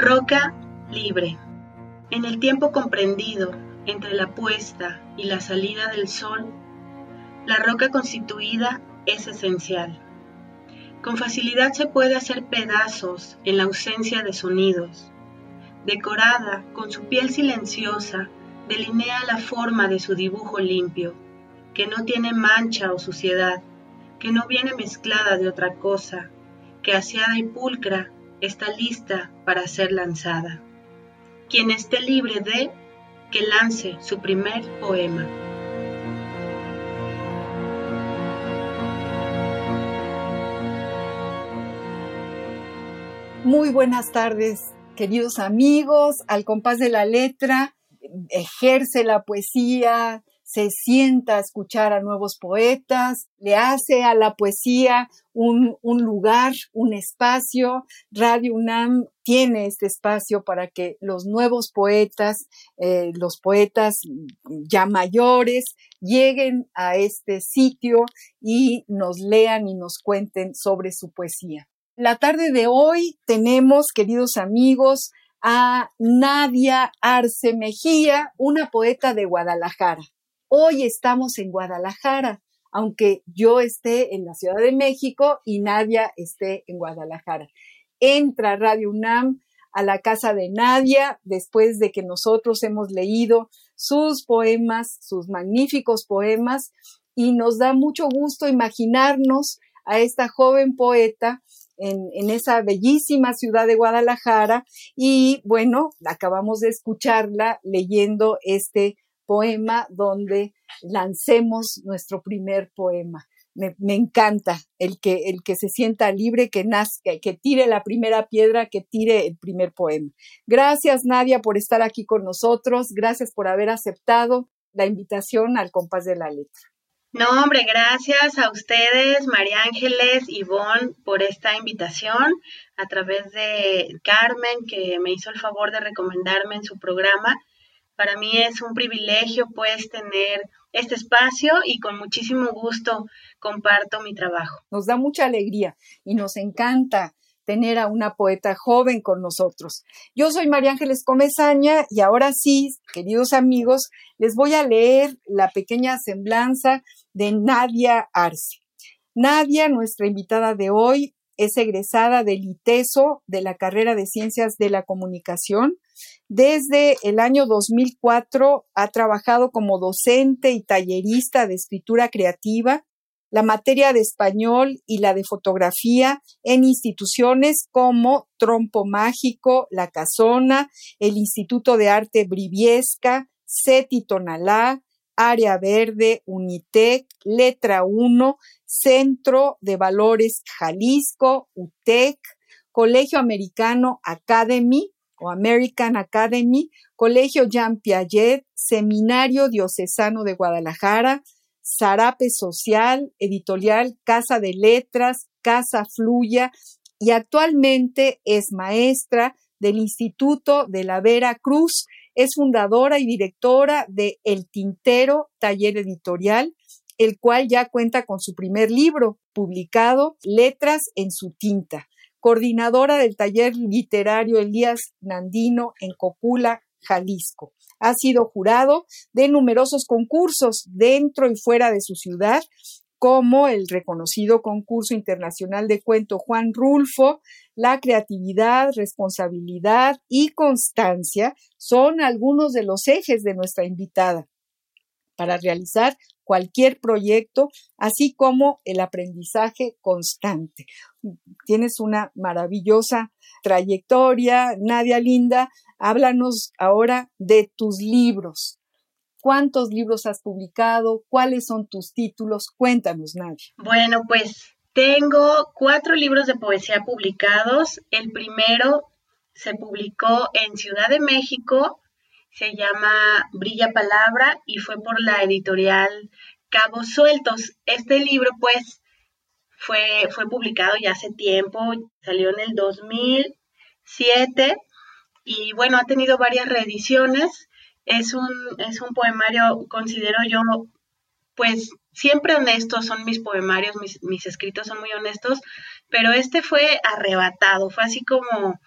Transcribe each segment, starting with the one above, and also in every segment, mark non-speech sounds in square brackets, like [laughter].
Roca libre. En el tiempo comprendido entre la puesta y la salida del sol, la roca constituida es esencial. Con facilidad se puede hacer pedazos en la ausencia de sonidos. Decorada con su piel silenciosa, delinea la forma de su dibujo limpio, que no tiene mancha o suciedad, que no viene mezclada de otra cosa, que aseada y pulcra está lista para ser lanzada. Quien esté libre de, que lance su primer poema. Muy buenas tardes, queridos amigos, al compás de la letra, ejerce la poesía, se sienta a escuchar a nuevos poetas, le hace a la poesía un, lugar, un espacio. Radio UNAM tiene este espacio para que los nuevos poetas, eh, los poetas ya mayores, lleguen a este sitio y nos lean y nos cuenten sobre su poesía. La tarde de hoy tenemos, queridos amigos, a Nadia Arce Mejía, una poeta de Guadalajara. Hoy estamos en Guadalajara, aunque yo esté en la Ciudad de México y Nadia esté en Guadalajara. Entra Radio UNAM a la casa de Nadia después de que nosotros hemos leído sus poemas, sus magníficos poemas, y nos da mucho gusto imaginarnos a esta joven poeta en, esa bellísima ciudad de Guadalajara y bueno, acabamos de escucharla leyendo este poema donde lancemos nuestro primer poema. Me, encanta el que, el que se sienta libre, que nazca, que tire la primera piedra, que tire el primer poema. Gracias, Nadia, por estar aquí con nosotros. Gracias por haber aceptado la invitación al compás de la letra. No, hombre, gracias a ustedes, María Ángeles Ivonne, por esta invitación a través de Carmen, que me hizo el favor de recomendarme en su programa para mí es un privilegio pues tener este espacio y con muchísimo gusto comparto mi trabajo. Nos da mucha alegría y nos encanta tener a una poeta joven con nosotros. Yo soy María Ángeles Comezaña y ahora sí, queridos amigos, les voy a leer la pequeña semblanza de Nadia Arce. Nadia, nuestra invitada de hoy, es egresada del ITESO de la carrera de Ciencias de la Comunicación desde el año 2004 ha trabajado como docente y tallerista de escritura creativa, la materia de español y la de fotografía en instituciones como Trompo Mágico, La Casona, el Instituto de Arte Briviesca, CETI Tonalá, Área Verde, Unitec, Letra 1, Centro de Valores Jalisco, UTEC, Colegio Americano Academy, o American Academy, Colegio Jean Piaget, Seminario Diocesano de Guadalajara, Zarape Social, Editorial Casa de Letras, Casa Fluya y actualmente es maestra del Instituto de la Vera Cruz, es fundadora y directora de El Tintero Taller Editorial, el cual ya cuenta con su primer libro publicado, Letras en su tinta coordinadora del taller literario Elías Nandino en Copula, Jalisco. Ha sido jurado de numerosos concursos dentro y fuera de su ciudad, como el reconocido concurso internacional de cuento Juan Rulfo, la creatividad, responsabilidad y constancia son algunos de los ejes de nuestra invitada para realizar cualquier proyecto, así como el aprendizaje constante. Tienes una maravillosa trayectoria, Nadia Linda. Háblanos ahora de tus libros. ¿Cuántos libros has publicado? ¿Cuáles son tus títulos? Cuéntanos, Nadia. Bueno, pues Tengo cuatro libros de poesía publicados. El primero se publicó en Ciudad de México, se llama Brilla Palabra y fue por la editorial Cabos Sueltos. Este libro, pues, fue, fue publicado ya hace tiempo, salió en el 2007 y bueno, ha tenido varias reediciones. Es un, es un poemario, considero yo, pues siempre honestos son mis poemarios, mis, mis escritos son muy honestos, pero este fue arrebatado, fue así como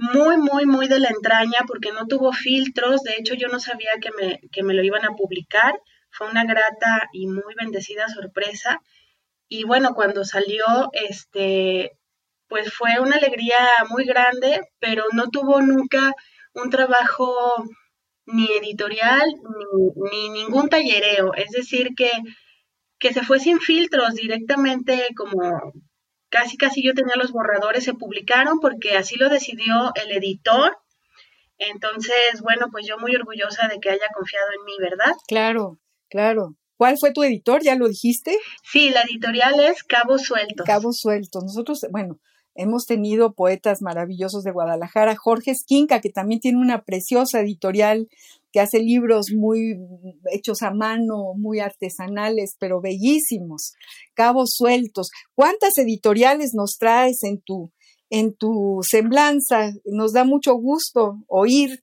muy, muy, muy de la entraña porque no tuvo filtros, de hecho yo no sabía que me, que me lo iban a publicar, fue una grata y muy bendecida sorpresa. Y bueno, cuando salió, este, pues fue una alegría muy grande, pero no tuvo nunca un trabajo ni editorial ni, ni ningún tallereo, es decir, que, que se fue sin filtros directamente como casi casi yo tenía los borradores, se publicaron porque así lo decidió el editor. Entonces, bueno, pues yo muy orgullosa de que haya confiado en mí, ¿verdad? Claro, claro. ¿Cuál fue tu editor? ¿Ya lo dijiste? Sí, la editorial es Cabo Sueltos. Cabo Sueltos. Nosotros, bueno, hemos tenido poetas maravillosos de Guadalajara, Jorge Esquinca, que también tiene una preciosa editorial que hace libros muy hechos a mano, muy artesanales, pero bellísimos, cabos sueltos. ¿Cuántas editoriales nos traes en tu, en tu semblanza? Nos da mucho gusto oír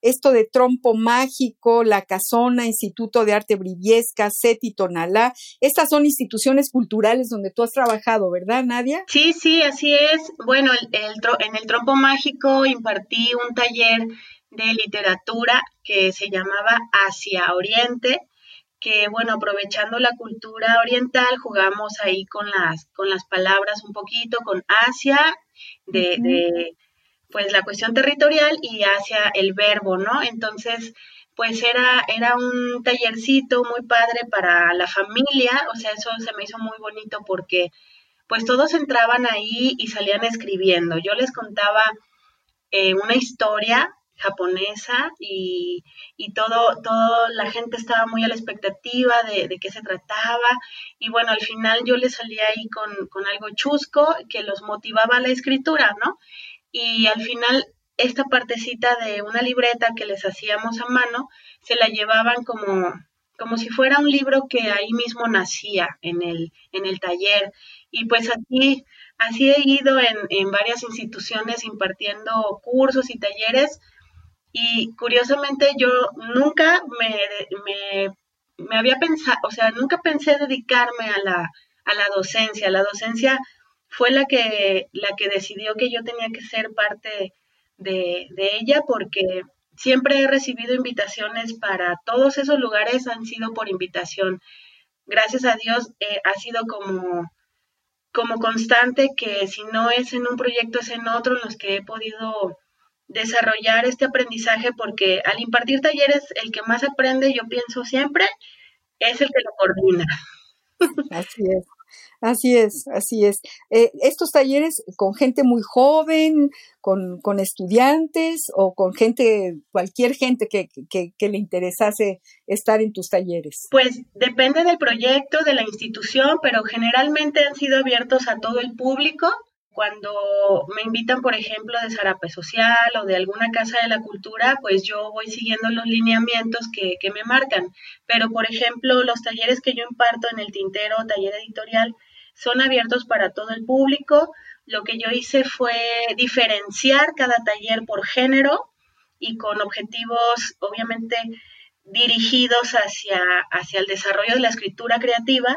esto de Trompo Mágico, La Casona, Instituto de Arte Briviesca, SETI Tonalá. Estas son instituciones culturales donde tú has trabajado, ¿verdad, Nadia? Sí, sí, así es. Bueno, en el Trompo Mágico impartí un taller de literatura que se llamaba Asia Oriente, que bueno, aprovechando la cultura oriental, jugamos ahí con las, con las palabras un poquito, con Asia, de, de pues la cuestión territorial y hacia el verbo, ¿no? Entonces, pues era, era un tallercito muy padre para la familia, o sea, eso se me hizo muy bonito porque pues todos entraban ahí y salían escribiendo. Yo les contaba eh, una historia japonesa y, y todo, todo, la gente estaba muy a la expectativa de, de qué se trataba y bueno, al final yo les salía ahí con, con algo chusco que los motivaba a la escritura, ¿no? Y al final esta partecita de una libreta que les hacíamos a mano, se la llevaban como, como si fuera un libro que ahí mismo nacía en el, en el taller. Y pues así, así he ido en, en varias instituciones impartiendo cursos y talleres y curiosamente yo nunca me, me, había pensado, o sea, nunca pensé dedicarme a la, a la docencia. La docencia fue la que, la que decidió que yo tenía que ser parte de, de ella porque siempre he recibido invitaciones para todos esos lugares, han sido por invitación. Gracias a Dios eh, ha sido como, como constante que si no es en un proyecto es en otro en los que he podido desarrollar este aprendizaje porque al impartir talleres el que más aprende, yo pienso siempre, es el que lo coordina. Así es. Así es, así es. Eh, estos talleres con gente muy joven, con, con, estudiantes o con gente, cualquier gente que, que, que, le interesase estar en tus talleres. Pues depende del proyecto, de la institución, pero generalmente han sido abiertos a todo el público cuando me invitan, por ejemplo, de Zarape Social o de alguna casa de la cultura, pues yo voy siguiendo los lineamientos que, me marcan. Pero, por ejemplo, los talleres que yo imparto en el tintero, taller editorial, son abiertos para todo el público. Lo que yo hice fue diferenciar cada taller por género y con objetivos, obviamente, dirigidos hacia, hacia el desarrollo de la escritura creativa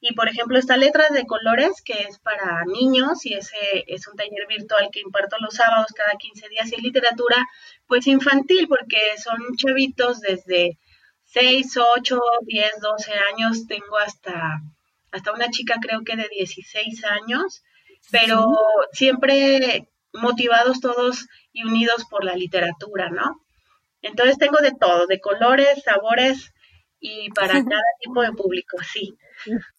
y por ejemplo, esta Letras de Colores, que es para niños, y ese es un taller virtual que imparto los sábados cada 15 días, y es literatura, pues infantil, porque son chavitos desde 6, 8, 10, 12 años, tengo hasta, hasta una chica creo que de 16 años, pero siempre motivados todos y unidos por la literatura, ¿no? Entonces tengo de todo, de colores, sabores y para [laughs] cada tipo de público, sí.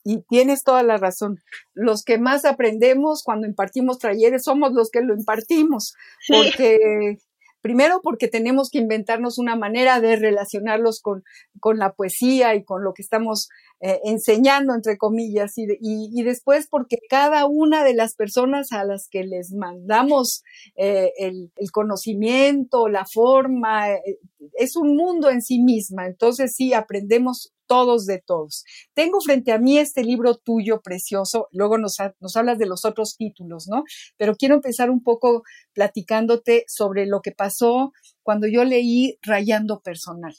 Y tienes toda la razón. Los que más aprendemos cuando impartimos talleres somos los que lo impartimos, porque Primero porque tenemos que inventarnos una manera de relacionarlos con, con la poesía y con lo que estamos eh, enseñando, entre comillas, y, y, después porque cada una de las personas a las que les mandamos eh, el, el, conocimiento, la forma, eh, es un mundo en sí misma. Entonces sí, aprendemos todos de todos. Tengo frente a mí este libro tuyo precioso, luego nos, hablas de los otros títulos, ¿no? Pero quiero empezar un poco platicándote sobre lo que pasó cuando yo leí Rayando Personal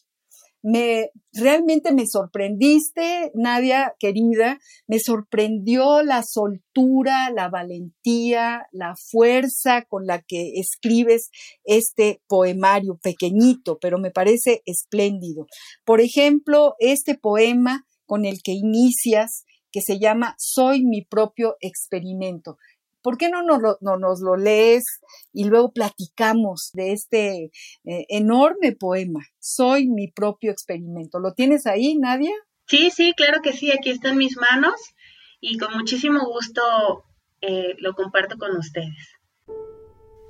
me realmente me sorprendiste, Nadia querida, me sorprendió la soltura, la valentía, la fuerza con la que escribes este poemario pequeñito, pero me parece espléndido. Por ejemplo, este poema con el que inicias que se llama Soy mi propio experimento. ¿Por qué no nos lo, no nos lo lees y luego platicamos de este eh, enorme poema? Soy mi propio experimento. ¿Lo tienes ahí, Nadia? Sí, sí, claro que sí, aquí está en mis manos y con muchísimo gusto eh, lo comparto con ustedes.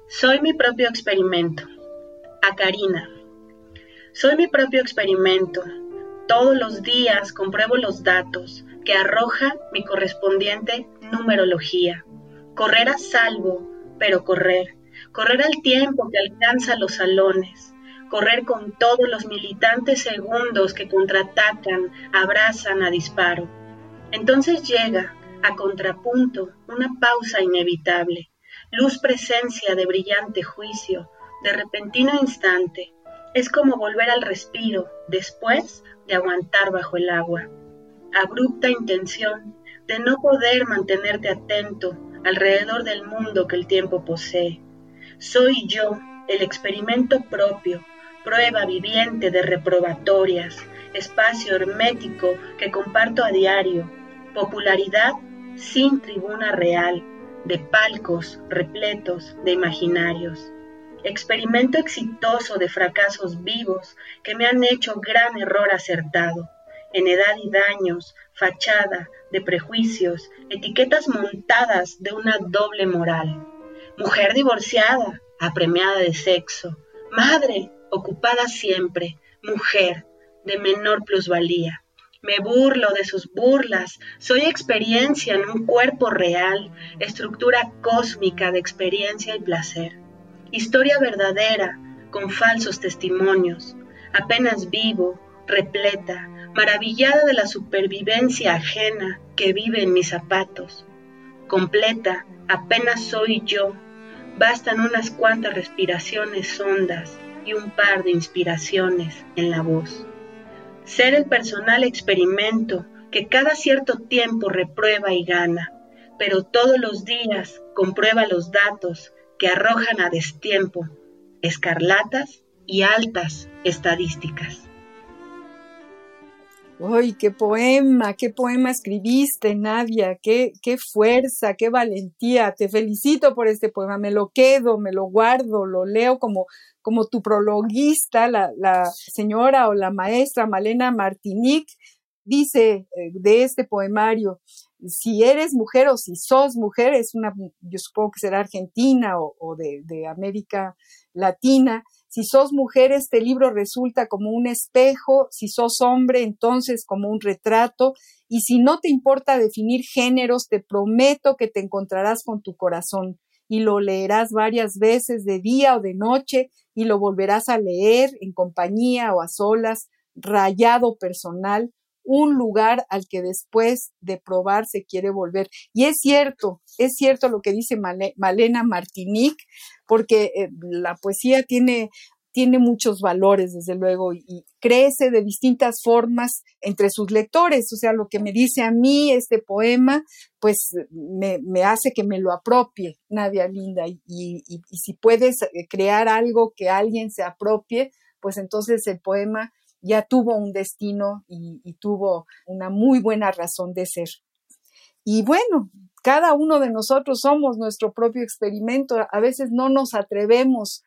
Soy mi propio experimento. A Karina. Soy mi propio experimento. Todos los días compruebo los datos que arroja mi correspondiente numerología correr a salvo, pero correr, correr al tiempo que alcanza los salones, correr con todos los militantes segundos que contraatacan, abrazan a disparo. Entonces llega, a contrapunto, una pausa inevitable, luz presencia de brillante juicio, de repentino instante. Es como volver al respiro después de aguantar bajo el agua. Abrupta intención de no poder mantenerte atento alrededor del mundo que el tiempo posee. Soy yo, el experimento propio, prueba viviente de reprobatorias, espacio hermético que comparto a diario, popularidad sin tribuna real, de palcos repletos de imaginarios. Experimento exitoso de fracasos vivos que me han hecho gran error acertado en edad y daños, fachada de prejuicios, etiquetas montadas de una doble moral. Mujer divorciada, apremiada de sexo, madre ocupada siempre, mujer de menor plusvalía. Me burlo de sus burlas, soy experiencia en un cuerpo real, estructura cósmica de experiencia y placer. Historia verdadera, con falsos testimonios, apenas vivo, repleta, maravillada de la supervivencia ajena que vive en mis zapatos. Completa, apenas soy yo, bastan unas cuantas respiraciones hondas y un par de inspiraciones en la voz. Ser el personal experimento que cada cierto tiempo reprueba y gana, pero todos los días comprueba los datos que arrojan a destiempo escarlatas y altas estadísticas. ¡Ay, qué poema! ¡Qué poema escribiste, Nadia! Qué, ¡Qué fuerza! ¡Qué valentía! Te felicito por este poema. Me lo quedo, me lo guardo, lo leo como, como tu prologuista, la, señora o la maestra Malena Martinique dice eh, de este poemario, si eres mujer o si sos mujer, es una, yo supongo que será argentina o, o de, de América Latina, si sos mujer, este libro resulta como un espejo, si sos hombre, entonces como un retrato, y si no te importa definir géneros, te prometo que te encontrarás con tu corazón y lo leerás varias veces de día o de noche y lo volverás a leer en compañía o a solas, rayado personal, un lugar al que después de probar se quiere volver. Y es cierto, es cierto lo que dice Malena Martinique, porque eh, la poesía tiene, tiene muchos valores, desde luego, y crece de distintas formas entre sus lectores. O sea, lo que me dice a mí este poema, pues me, hace que me lo apropie, Nadia Linda. Y, y, y, si puedes eh, crear algo que alguien se apropie, pues entonces el poema ya tuvo un destino y, tuvo una muy buena razón de ser. Y bueno, cada uno de nosotros somos nuestro propio experimento. A veces no nos atrevemos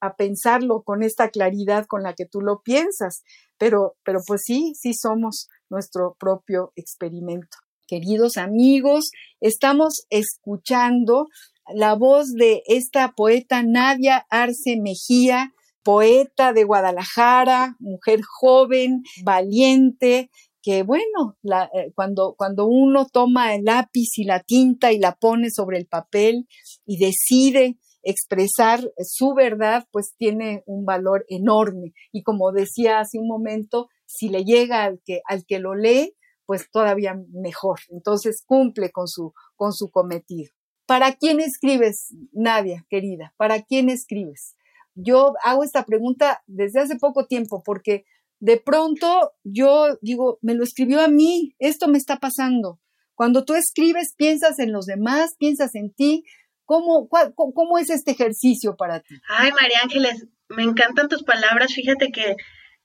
a pensarlo con esta claridad con la que tú lo piensas, pero, pero pues sí, sí somos nuestro propio experimento. Queridos amigos, estamos escuchando la voz de esta poeta Nadia Arce Mejía, poeta de Guadalajara, mujer joven, valiente, que bueno, eh, cuando, cuando uno toma el lápiz y la tinta y la pone sobre el papel y decide expresar su verdad, pues tiene un valor enorme. Y como decía hace un momento, si le llega al que, al que lo lee, pues todavía mejor. Entonces cumple con su, con su cometido. ¿Para quién escribes, Nadia, querida? ¿Para quién escribes? Yo hago esta pregunta desde hace poco tiempo porque de pronto yo digo, me lo escribió a mí, esto me está pasando. Cuando tú escribes, piensas en los demás, piensas en ti. ¿Cómo, cómo es este ejercicio para ti? Ay, María Ángeles, me encantan tus palabras. Fíjate que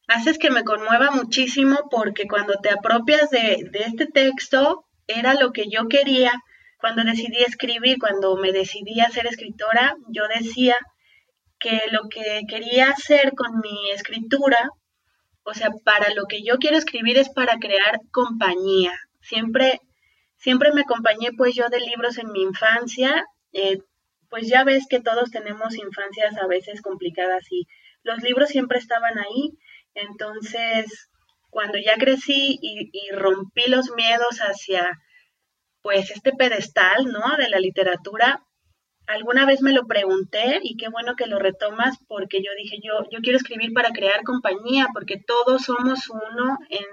haces que me conmueva muchísimo porque cuando te apropias de, de este texto, era lo que yo quería cuando decidí escribir, cuando me decidí a ser escritora, yo decía que lo que quería hacer con mi escritura, o sea, para lo que yo quiero escribir es para crear compañía. Siempre, siempre me acompañé pues yo de libros en mi infancia, eh, pues ya ves que todos tenemos infancias a veces complicadas y los libros siempre estaban ahí. Entonces, cuando ya crecí y rompí los miedos hacia pues este pedestal, ¿no? De la literatura. Alguna vez me lo pregunté y qué bueno que lo retomas porque yo dije, yo, yo quiero escribir para crear compañía, porque todos somos uno en,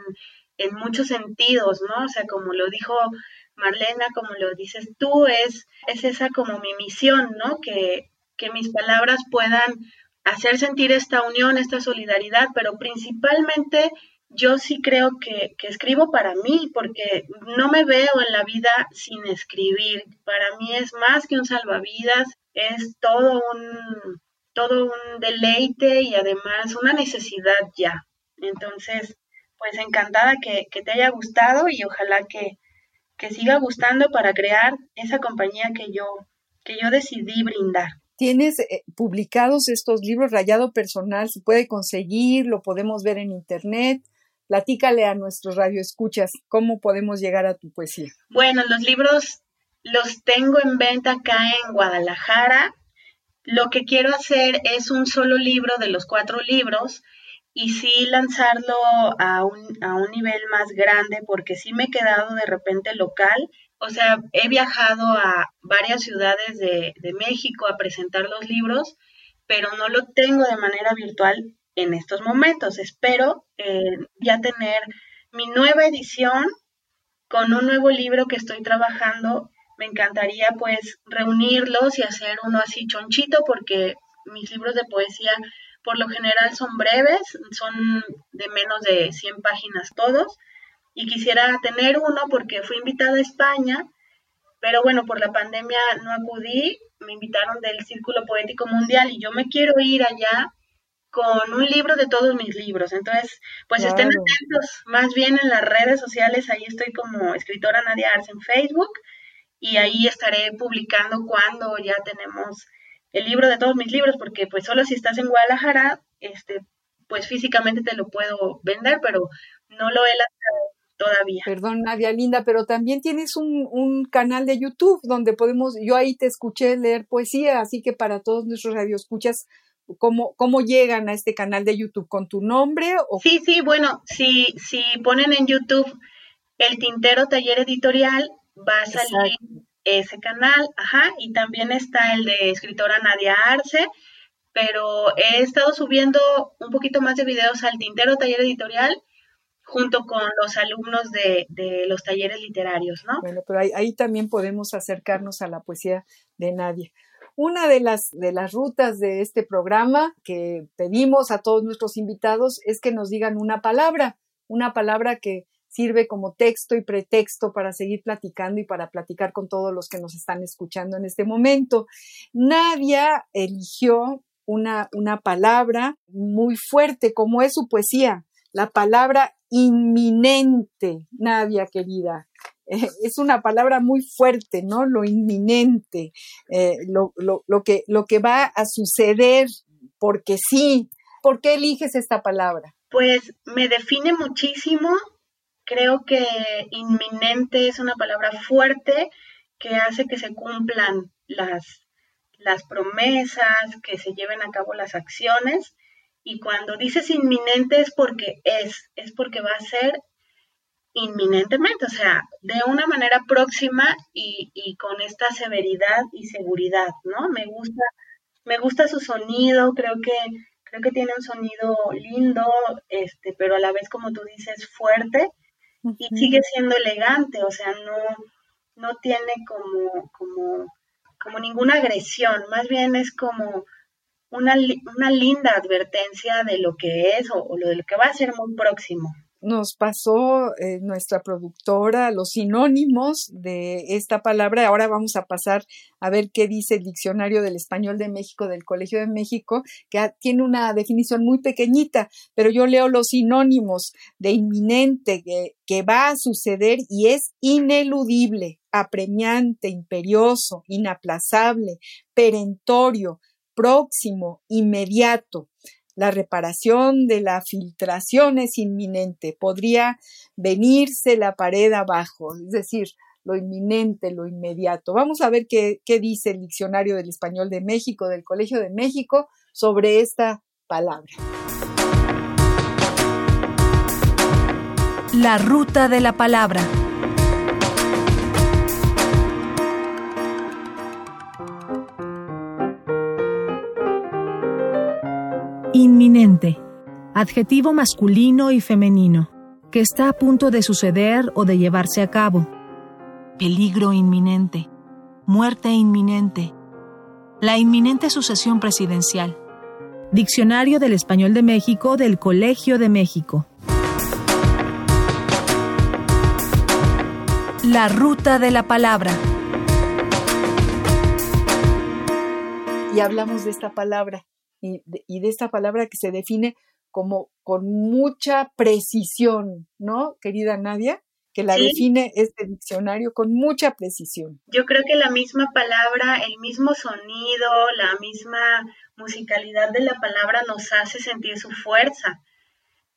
en muchos sentidos, ¿no? O sea, como lo dijo Marlena, como lo dices tú, es, es esa como mi misión, ¿no? Que, que mis palabras puedan hacer sentir esta unión, esta solidaridad, pero principalmente yo sí creo que, escribo para mí, porque no me veo en la vida sin escribir. Para mí es más que un salvavidas, es todo un, todo un deleite y además una necesidad ya. Entonces, pues encantada que, te haya gustado y ojalá que, que siga gustando para crear esa compañía que yo, que yo decidí brindar. Tienes eh, publicados estos libros, Rayado Personal, se puede conseguir, lo podemos ver en internet. Platícale a nuestros radioescuchas cómo podemos llegar a tu poesía. Bueno, los libros los tengo en venta acá en Guadalajara. Lo que quiero hacer es un solo libro de los cuatro libros y sí lanzarlo a un, a un nivel más grande porque sí me he quedado de repente local. O sea, he viajado a varias ciudades de, de México a presentar los libros, pero no lo tengo de manera virtual en estos momentos. Espero eh, ya tener mi nueva edición con un nuevo libro que estoy trabajando. Me encantaría pues reunirlos y hacer uno así chonchito porque mis libros de poesía por lo general son breves, son de menos de 100 páginas todos. Y quisiera tener uno porque fui invitada a España, pero bueno, por la pandemia no acudí, me invitaron del Círculo Poético Mundial y yo me quiero ir allá con un libro de todos mis libros. Entonces, pues estén atentos más bien en las redes sociales. Ahí estoy como escritora Nadia Arce en Facebook y ahí estaré publicando cuando ya tenemos el libro de todos mis libros, porque pues solo si estás en Guadalajara, este, pues físicamente te lo puedo vender, pero no lo he lanzado todavía. Perdón, Nadia Linda, pero también tienes un, un, canal de YouTube donde podemos, yo ahí te escuché leer poesía, así que para todos nuestros radioescuchas, ¿Cómo, ¿Cómo llegan a este canal de YouTube? ¿Con tu nombre? O... Sí, sí, bueno, si, si ponen en YouTube el Tintero Taller Editorial, va a salir ese canal, ajá, y también está el de escritora Nadia Arce, pero he estado subiendo un poquito más de videos al Tintero Taller Editorial junto con los alumnos de, de los talleres literarios, ¿no? Bueno, pero ahí, ahí también podemos acercarnos a la poesía de Nadia. Una de las, de las rutas de este programa que pedimos a todos nuestros invitados es que nos digan una palabra, una palabra que sirve como texto y pretexto para seguir platicando y para platicar con todos los que nos están escuchando en este momento. Nadia eligió una, una palabra muy fuerte, como es su poesía, la palabra inminente, Nadia querida. [laughs] es una palabra muy fuerte, ¿no? Lo inminente, eh, lo, que, lo que va a suceder, porque sí. ¿Por qué eliges esta palabra? Pues me define muchísimo. Creo que inminente es una palabra fuerte que hace que se cumplan las, las promesas, que se lleven a cabo las acciones. Y cuando dices inminente es porque es, es porque va a ser inminentemente, o sea, de una manera próxima y, y, con esta severidad y seguridad, ¿no? Me gusta, me gusta su sonido, creo que, creo que tiene un sonido lindo, este, pero a la vez, como tú dices, fuerte y sigue siendo elegante, o sea, no, no tiene como, como, como ninguna agresión, más bien es como una, una linda advertencia de lo que es o, o lo de lo que va a ser muy próximo nos pasó eh, nuestra productora los sinónimos de esta palabra. Ahora vamos a pasar a ver qué dice el diccionario del español de México del Colegio de México, que tiene una definición muy pequeñita, pero yo leo los sinónimos de inminente, que, que va a suceder y es ineludible, apremiante, imperioso, inaplazable, perentorio, próximo, inmediato la reparación de la filtración es inminente, podría venirse la pared abajo, es decir, lo inminente, lo inmediato. Vamos a ver qué, qué dice el Diccionario del Español de México, del Colegio de México, sobre esta palabra. La ruta de la palabra. Inminente. Adjetivo masculino y femenino, que está a punto de suceder o de llevarse a cabo. Peligro inminente. Muerte inminente. La inminente sucesión presidencial. Diccionario del Español de México del Colegio de México. La ruta de la palabra. Y hablamos de esta palabra y de, esta palabra que se define como con mucha precisión, ¿no, querida Nadia? Que la define este diccionario con mucha precisión. Yo creo que la misma palabra, el mismo sonido, la misma musicalidad de la palabra nos hace sentir su fuerza.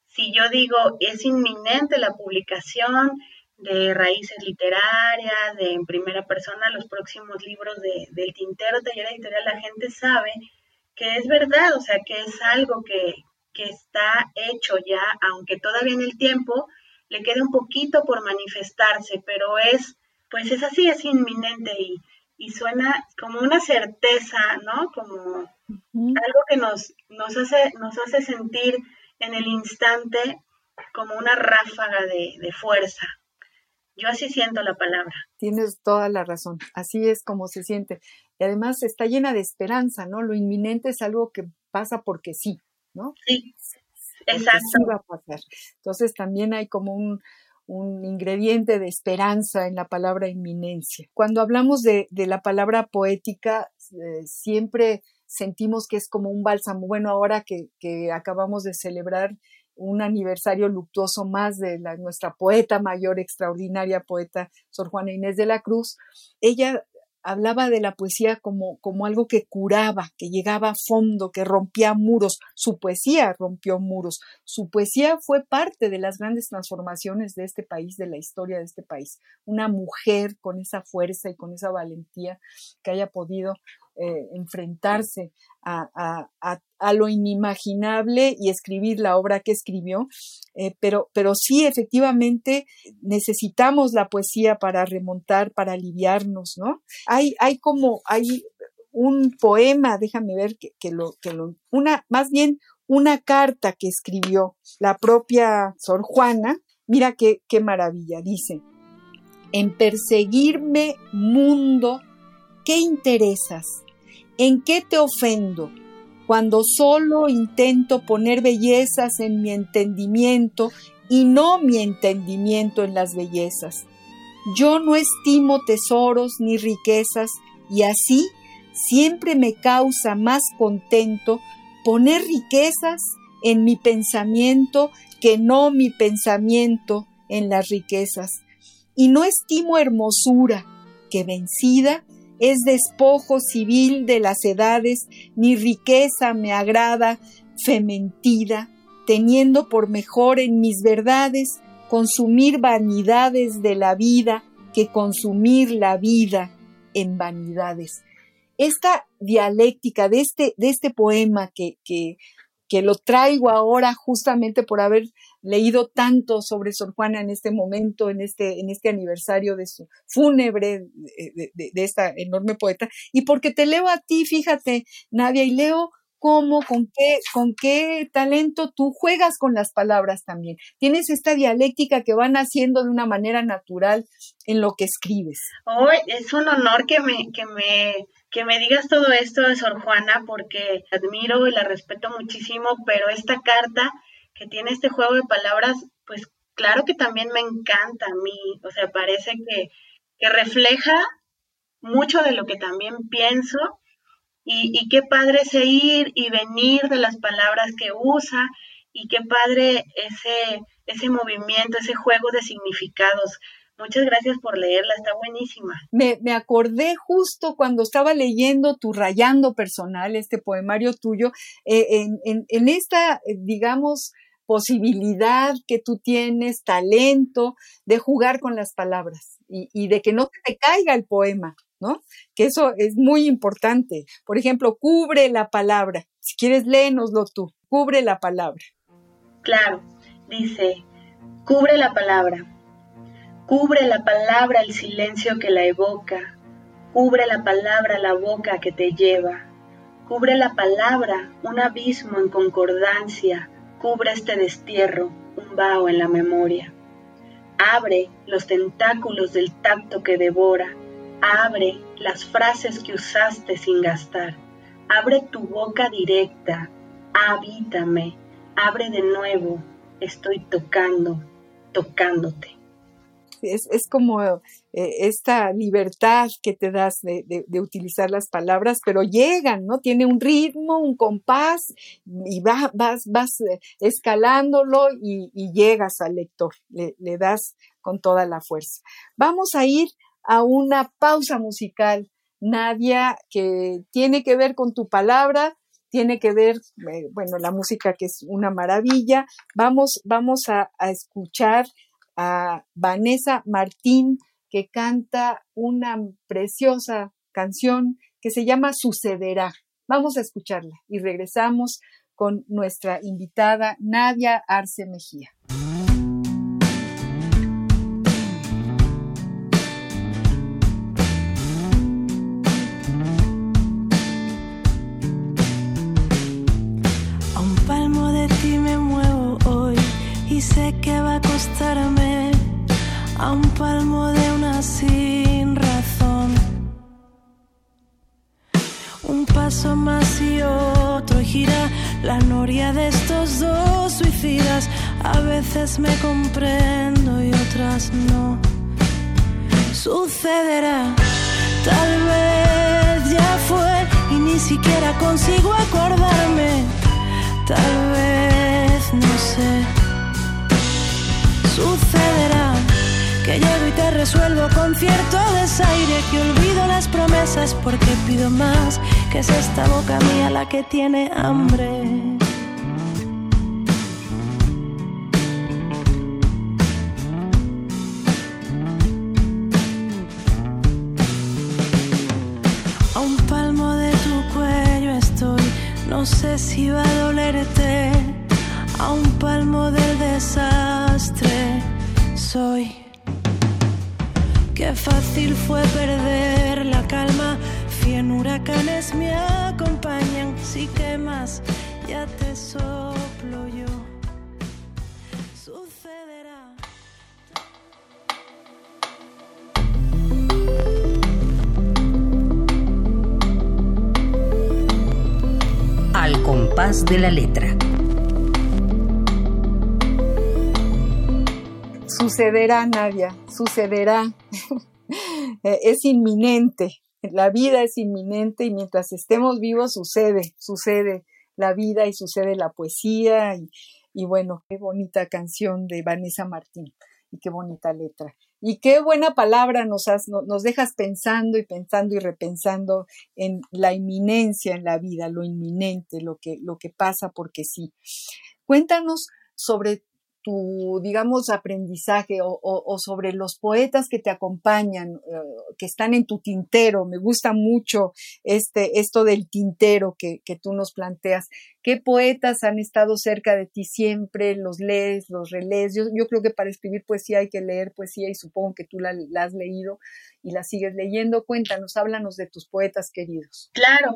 Si yo digo, es inminente la publicación de raíces literarias, de en primera persona los próximos libros de, del Tintero Taller Editorial, la gente sabe que es verdad, o sea, que es algo que, que está hecho ya, aunque todavía en el tiempo le queda un poquito por manifestarse, pero es, pues es así, es inminente y, y suena como una certeza, ¿no? Como algo que nos, nos, hace, nos hace sentir en el instante como una ráfaga de, de fuerza. Yo así siento la palabra. Tienes toda la razón, así es como se siente y además está llena de esperanza, ¿no? Lo inminente es algo que pasa porque sí, ¿no? Sí, exacto. va a pasar. Entonces también hay como un, un ingrediente de esperanza en la palabra inminencia. Cuando hablamos de, de la palabra poética, eh, siempre sentimos que es como un bálsamo. Bueno, ahora que, que acabamos de celebrar un aniversario luctuoso más de la, nuestra poeta mayor, extraordinaria poeta, Sor Juana Inés de la Cruz, ella hablaba de la poesía como, como algo que curaba, que llegaba a fondo, que rompía muros. Su poesía rompió muros. Su poesía fue parte de las grandes transformaciones de este país, de la historia de este país. Una mujer con esa fuerza y con esa valentía que haya podido eh, enfrentarse a, lo inimaginable y escribir la obra que escribió, eh, pero, pero sí, efectivamente, necesitamos la poesía para remontar, para aliviarnos, ¿no? Hay, hay como, hay un poema, déjame ver que, lo, que lo, una, más bien una carta que escribió la propia Sor Juana, mira qué, qué maravilla, dice, en perseguirme mundo, ¿qué interesas? ¿En qué te ofendo? Cuando solo intento poner bellezas en mi entendimiento y no mi entendimiento en las bellezas. Yo no estimo tesoros ni riquezas y así siempre me causa más contento poner riquezas en mi pensamiento que no mi pensamiento en las riquezas. Y no estimo hermosura que vencida es despojo civil de las edades, ni riqueza me agrada fementida, teniendo por mejor en mis verdades consumir vanidades de la vida que consumir la vida en vanidades. esta dialéctica de este, de este poema que, que, que lo traigo ahora justamente por haber leído tanto sobre Sor Juana en este momento, en este, en este aniversario de su fúnebre, de, de, esta enorme poeta, y porque te leo a ti, fíjate, Nadia, y leo cómo, con qué, con qué talento tú juegas con las palabras también. Tienes esta dialéctica que van haciendo de una manera natural en lo que escribes. Oh, es un honor que me, que me que me digas todo esto de Sor Juana porque admiro y la respeto muchísimo, pero esta carta que tiene este juego de palabras, pues claro que también me encanta a mí, o sea, parece que, que refleja mucho de lo que también pienso y, y qué padre ese ir y venir de las palabras que usa y qué padre ese, ese movimiento, ese juego de significados. Muchas gracias por leerla, está buenísima. Me, me, acordé justo cuando estaba leyendo tu Rayando Personal, este poemario tuyo, eh, en, en, esta, eh, digamos, posibilidad que tú tienes, talento de jugar con las palabras y, de que no te caiga el poema, ¿no? Que eso es muy importante. Por ejemplo, cubre la palabra. Si quieres, léenoslo tú. Cubre la palabra. Claro, dice, cubre la palabra Cubre la palabra el silencio que la evoca, cubre la palabra la boca que te lleva, cubre la palabra un abismo en concordancia, cubre este destierro, un vaho en la memoria. Abre los tentáculos del tacto que devora, abre las frases que usaste sin gastar, abre tu boca directa, habítame, abre de nuevo, estoy tocando, tocándote es, como eh, esta libertad que te das de, utilizar las palabras, pero llegan, ¿no? Tiene un ritmo, un compás, y vas, vas eh, escalándolo y, llegas al lector, le, le das con toda la fuerza. Vamos a ir a una pausa musical, Nadia, que tiene que ver con tu palabra, tiene que ver, eh, bueno, la música que es una maravilla. Vamos, vamos a escuchar a Vanessa Martín, que canta una preciosa canción que se llama Sucederá. Vamos a escucharla y regresamos con nuestra invitada Nadia Arce Mejía. La noria de estos dos suicidas. A veces me comprendo y otras no. Sucederá, tal vez ya fue y ni siquiera consigo acordarme. Tal vez no sé. Sucederá que llego y te resuelvo con cierto desaire, que olvido las promesas porque pido más, que es esta boca mía la que tiene hambre. A un palmo de tu cuello estoy, no sé si va a dolerte, a un palmo del desastre soy. Qué fácil fue perder la calma. Huracanes me acompañan. Si quemas, ya te soplo yo. Sucederá. Al compás de la letra. Sucederá, Nadia, sucederá. [laughs] Eh, es inminente, la vida es inminente y mientras estemos vivos sucede, sucede la vida y sucede la poesía y, bueno, qué bonita canción de Vanessa Martín y qué bonita letra. Y qué buena palabra nos, nos dejas pensando y pensando y repensando en la inminencia en la vida, lo inminente, lo que, lo que pasa porque sí. Cuéntanos sobre tu, digamos, aprendizaje o, sobre los poetas que te acompañan, eh, que están en tu tintero. Me gusta mucho este, esto del tintero que, que, tú nos planteas. ¿Qué poetas han estado cerca de ti siempre? ¿Los lees, los relees? Yo, yo creo que para escribir poesía hay que leer poesía y supongo que tú la, la has leído y la sigues leyendo. Cuéntanos, háblanos de tus poetas queridos. Claro.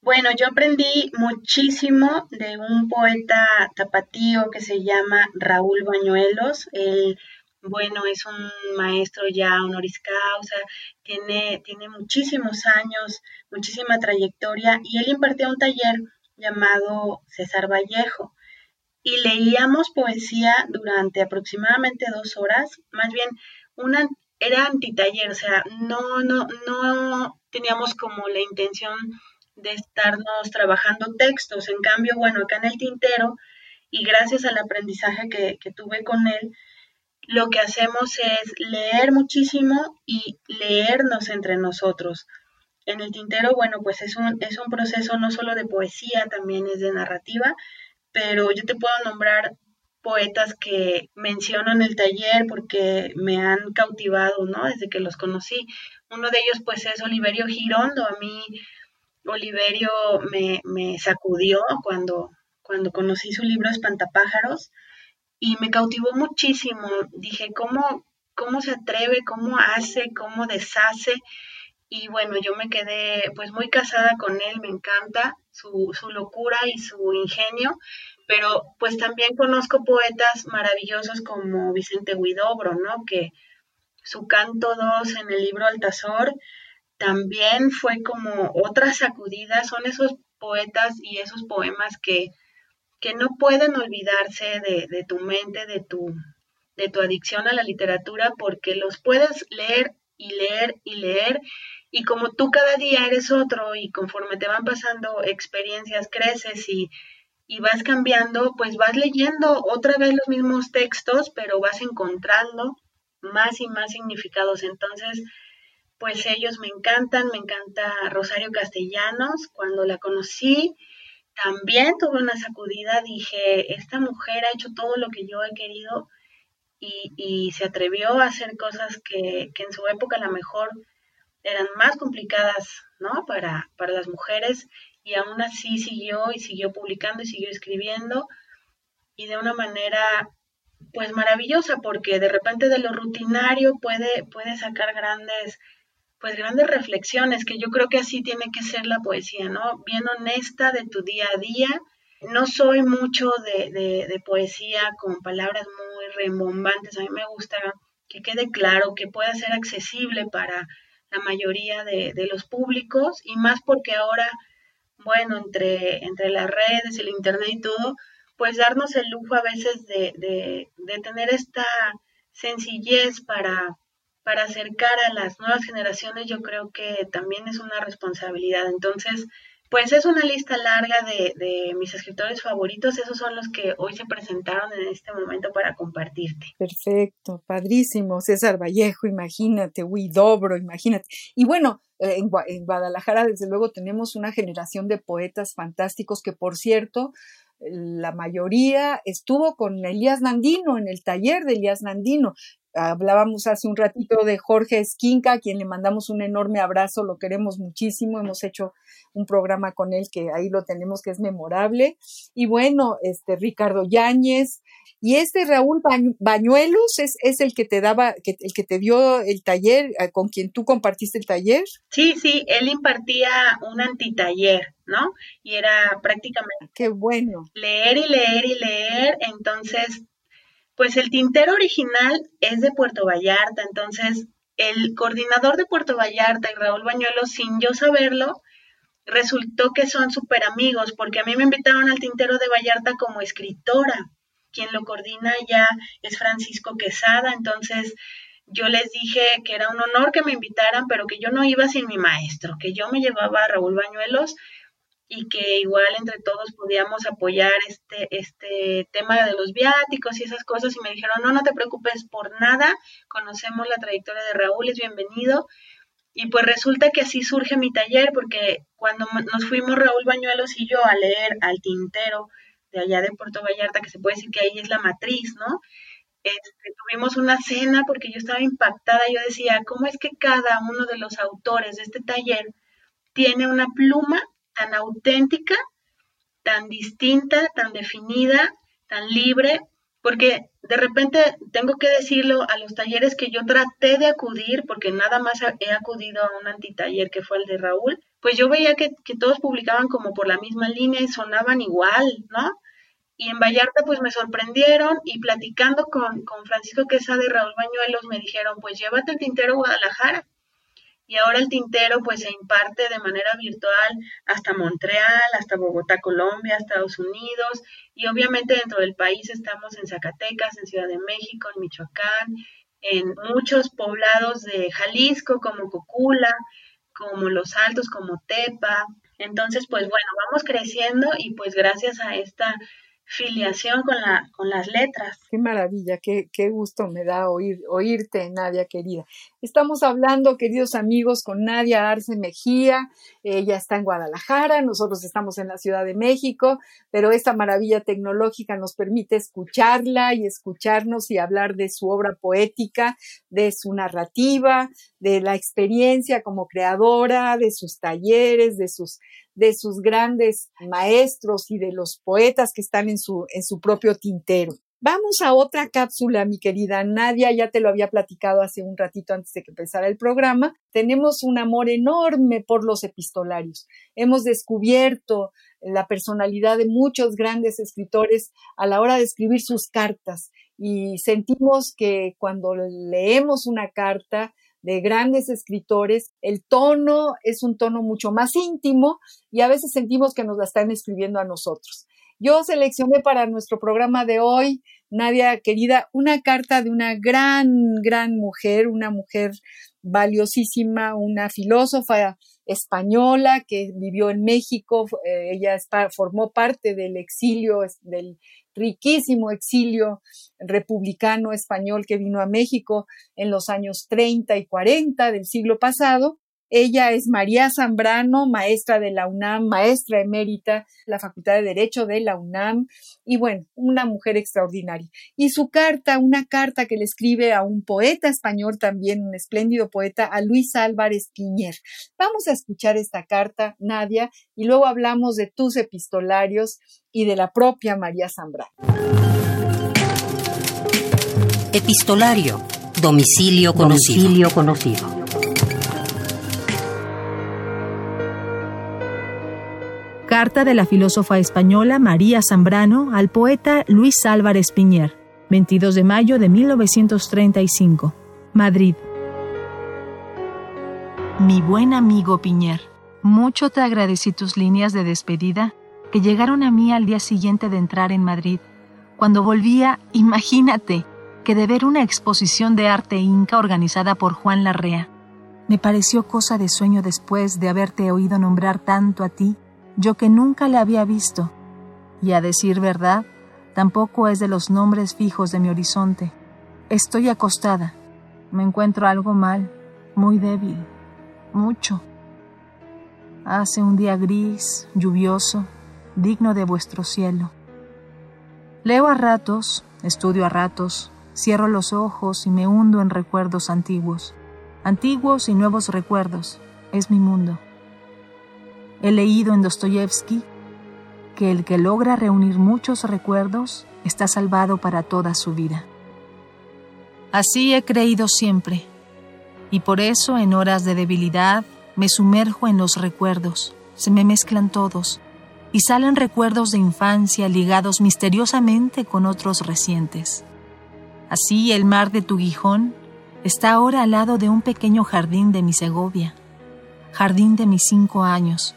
Bueno, yo aprendí muchísimo de un poeta tapatío que se llama Raúl Bañuelos. Él, bueno, es un maestro ya honoris causa, tiene, tiene muchísimos años, muchísima trayectoria y él impartía un taller llamado César Vallejo y leíamos poesía durante aproximadamente dos horas, más bien una era antitaller, o sea, no, no, no teníamos como la intención de estarnos trabajando textos. En cambio, bueno, acá en el tintero, y gracias al aprendizaje que, tuve con él, lo que hacemos es leer muchísimo y leernos entre nosotros. En el tintero, bueno, pues es un, es un proceso no solo de poesía, también es de narrativa, pero yo te puedo nombrar poetas que menciono en el taller porque me han cautivado, ¿no? Desde que los conocí. Uno de ellos, pues, es Oliverio Girondo. A mí Oliverio me, me sacudió cuando, cuando conocí su libro Espantapájaros y me cautivó muchísimo. Dije, ¿cómo, cómo se atreve, cómo hace, cómo deshace? Y bueno, yo me quedé pues muy casada con él, me encanta su, su locura y su ingenio, pero pues también conozco poetas maravillosos como Vicente Huidobro, ¿no? Que su canto 2 en el libro Altazor también fue como otra sacudida, son esos poetas y esos poemas que, que no pueden olvidarse de, de, tu mente, de tu, de tu adicción a la literatura, porque los puedes leer y leer y leer, y como tú cada día eres otro y conforme te van pasando experiencias, creces y, y vas cambiando, pues vas leyendo otra vez los mismos textos, pero vas encontrando más y más significados. Entonces, pues ellos me encantan, me encanta Rosario Castellanos. Cuando la conocí, también tuve una sacudida, dije, esta mujer ha hecho todo lo que yo he querido y, se atrevió a hacer cosas que, en su época a lo mejor eran más complicadas, ¿no? Para, para las mujeres y aún así siguió y siguió publicando y siguió escribiendo y de una manera pues maravillosa porque de repente de lo rutinario puede, puede sacar grandes pues grandes reflexiones, que yo creo que así tiene que ser la poesía, ¿no? Bien honesta de tu día a día. No soy mucho de, de, poesía con palabras muy rembombantes, a mí me gusta que quede claro, que pueda ser accesible para la mayoría de, de los públicos y más porque ahora, bueno, entre, entre las redes, el internet y todo, pues darnos el lujo a veces de, de, de tener esta sencillez para, para acercar a las nuevas generaciones, yo creo que también es una responsabilidad. Entonces, pues es una lista larga de, mis escritores favoritos. Esos son los que hoy se presentaron en este momento para compartirte. Perfecto, padrísimo. César Vallejo, imagínate, Huidobro, imagínate. Y bueno, eh, en, en Guadalajara, desde luego, tenemos una generación de poetas fantásticos que, por cierto, la mayoría estuvo con Elías Nandino, en el taller de Elías Nandino. Hablábamos hace un ratito de Jorge Esquinca, a quien le mandamos un enorme abrazo, lo queremos muchísimo, hemos hecho un programa con él que ahí lo tenemos que es memorable. Y bueno, este Ricardo Yáñez y este Raúl Bañuelos es, es el que te daba, que, el que te dio el taller, eh, con quien tú compartiste el taller. Sí, sí, él impartía un antitaller, ¿no? Y era prácticamente... Qué bueno. Leer y leer y leer, entonces pues el tintero original es de Puerto Vallarta, entonces el coordinador de Puerto Vallarta y Raúl Bañuelo, sin yo saberlo, resultó que son súper amigos, porque a mí me invitaron al tintero de Vallarta como escritora. Quien lo coordina ya es Francisco Quesada, entonces yo les dije que era un honor que me invitaran, pero que yo no iba sin mi maestro, que yo me llevaba a Raúl Bañuelos y que igual entre todos podíamos apoyar este, este tema de los viáticos y esas cosas y me dijeron, no, no te preocupes por nada, conocemos la trayectoria de Raúl, es bienvenido. Y pues resulta que así surge mi taller porque cuando nos fuimos Raúl Bañuelos y yo a leer al tintero de allá de Puerto Vallarta, que se puede decir que ahí es la matriz, ¿no? Este, tuvimos una cena porque yo estaba impactada, yo decía, ¿cómo es que cada uno de los autores de este taller tiene una pluma tan auténtica, tan distinta, tan definida, tan libre? Porque de repente tengo que decirlo a los talleres que yo traté de acudir, porque nada más he acudido a un antitaller que fue el de Raúl, pues yo veía que, todos publicaban como por la misma línea y sonaban igual, ¿no? Y en Vallarta pues me sorprendieron y platicando con, Francisco Quesada y Raúl Bañuelos me dijeron pues llévate el tintero Guadalajara. Y ahora el tintero pues se imparte de manera virtual hasta Montreal, hasta Bogotá, Colombia, Estados Unidos y obviamente dentro del país estamos en Zacatecas, en Ciudad de México, en Michoacán, en muchos poblados de Jalisco como Cocula, como Los Altos, como Tepa. Entonces pues bueno, vamos creciendo y pues gracias a esta filiación con, la, con las letras. Qué maravilla, qué, qué gusto me da oír, oírte, Nadia querida. Estamos hablando, queridos amigos, con Nadia Arce Mejía. Ella está en Guadalajara, nosotros estamos en la Ciudad de México, pero esta maravilla tecnológica nos permite escucharla y escucharnos y hablar de su obra poética, de su narrativa, de la experiencia como creadora, de sus talleres, de sus de sus grandes maestros y de los poetas que están en su, en su propio tintero. Vamos a otra cápsula, mi querida Nadia, ya te lo había platicado hace un ratito antes de que empezara el programa. Tenemos un amor enorme por los epistolarios. Hemos descubierto la personalidad de muchos grandes escritores a la hora de escribir sus cartas y sentimos que cuando leemos una carta de grandes escritores, el tono es un tono mucho más íntimo y a veces sentimos que nos la están escribiendo a nosotros. Yo seleccioné para nuestro programa de hoy, Nadia querida, una carta de una gran, gran mujer, una mujer valiosísima, una filósofa española que vivió en México. Eh, ella formó parte del exilio, del riquísimo exilio republicano español que vino a México en los años 30 y 40 del siglo pasado ella es María Zambrano, maestra de la UNAM, maestra emérita, la Facultad de Derecho de la UNAM, y bueno, una mujer extraordinaria. Y su carta, una carta que le escribe a un poeta español también, un espléndido poeta, a Luis Álvarez Piñer. Vamos a escuchar esta carta, Nadia, y luego hablamos de tus epistolarios y de la propia María Zambrano. Epistolario, domicilio conocido. Domicilio conocido. Carta de la filósofa española María Zambrano al poeta Luis Álvarez Piñer, 22 de mayo de 1935, Madrid. Mi buen amigo Piñer, mucho te agradecí tus líneas de despedida que llegaron a mí al día siguiente de entrar en Madrid. Cuando volvía, imagínate, que de ver una exposición de arte inca organizada por Juan Larrea. Me pareció cosa de sueño después de haberte oído nombrar tanto a ti yo que nunca le había visto, y a decir verdad, tampoco es de los nombres fijos de mi horizonte. Estoy acostada, me encuentro algo mal, muy débil, mucho. Hace un día gris, lluvioso, digno de vuestro cielo. Leo a ratos, estudio a ratos, cierro los ojos y me hundo en recuerdos antiguos. Antiguos y nuevos recuerdos, es mi mundo. He leído en Dostoyevsky que el que logra reunir muchos recuerdos está salvado para toda su vida. Así he creído siempre, y por eso en horas de debilidad me sumerjo en los recuerdos, se me mezclan todos, y salen recuerdos de infancia ligados misteriosamente con otros recientes. Así el mar de tu Gijón está ahora al lado de un pequeño jardín de mi Segovia, jardín de mis cinco años,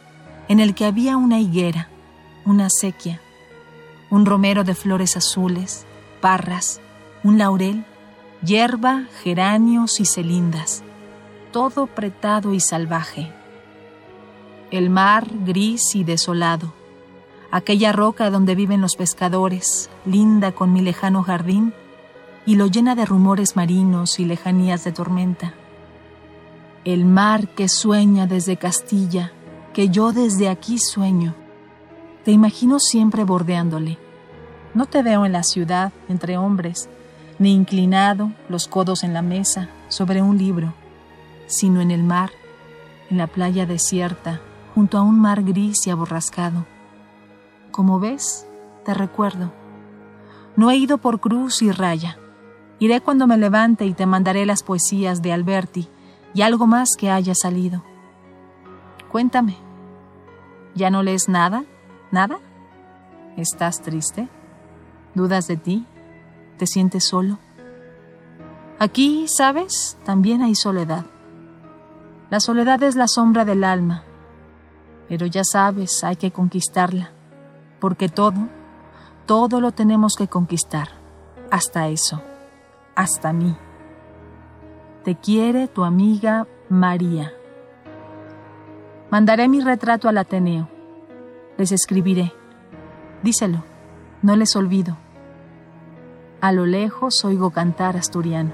en el que había una higuera, una acequia, un romero de flores azules, parras, un laurel, hierba, geranios y celindas, todo pretado y salvaje. El mar gris y desolado, aquella roca donde viven los pescadores, linda con mi lejano jardín, y lo llena de rumores marinos y lejanías de tormenta. El mar que sueña desde Castilla, que yo desde aquí sueño. Te imagino siempre bordeándole. No te veo en la ciudad, entre hombres, ni inclinado, los codos en la mesa, sobre un libro, sino en el mar, en la playa desierta, junto a un mar gris y aborrascado. Como ves, te recuerdo. No he ido por cruz y raya. Iré cuando me levante y te mandaré las poesías de Alberti y algo más que haya salido. Cuéntame, ¿ya no lees nada? ¿Nada? ¿Estás triste? ¿Dudas de ti? ¿Te sientes solo? Aquí, ¿sabes? También hay soledad. La soledad es la sombra del alma, pero ya sabes, hay que conquistarla, porque todo, todo lo tenemos que conquistar, hasta eso, hasta mí. Te quiere tu amiga María. Mandaré mi retrato al Ateneo. Les escribiré. Díselo, no les olvido. A lo lejos oigo cantar asturiano.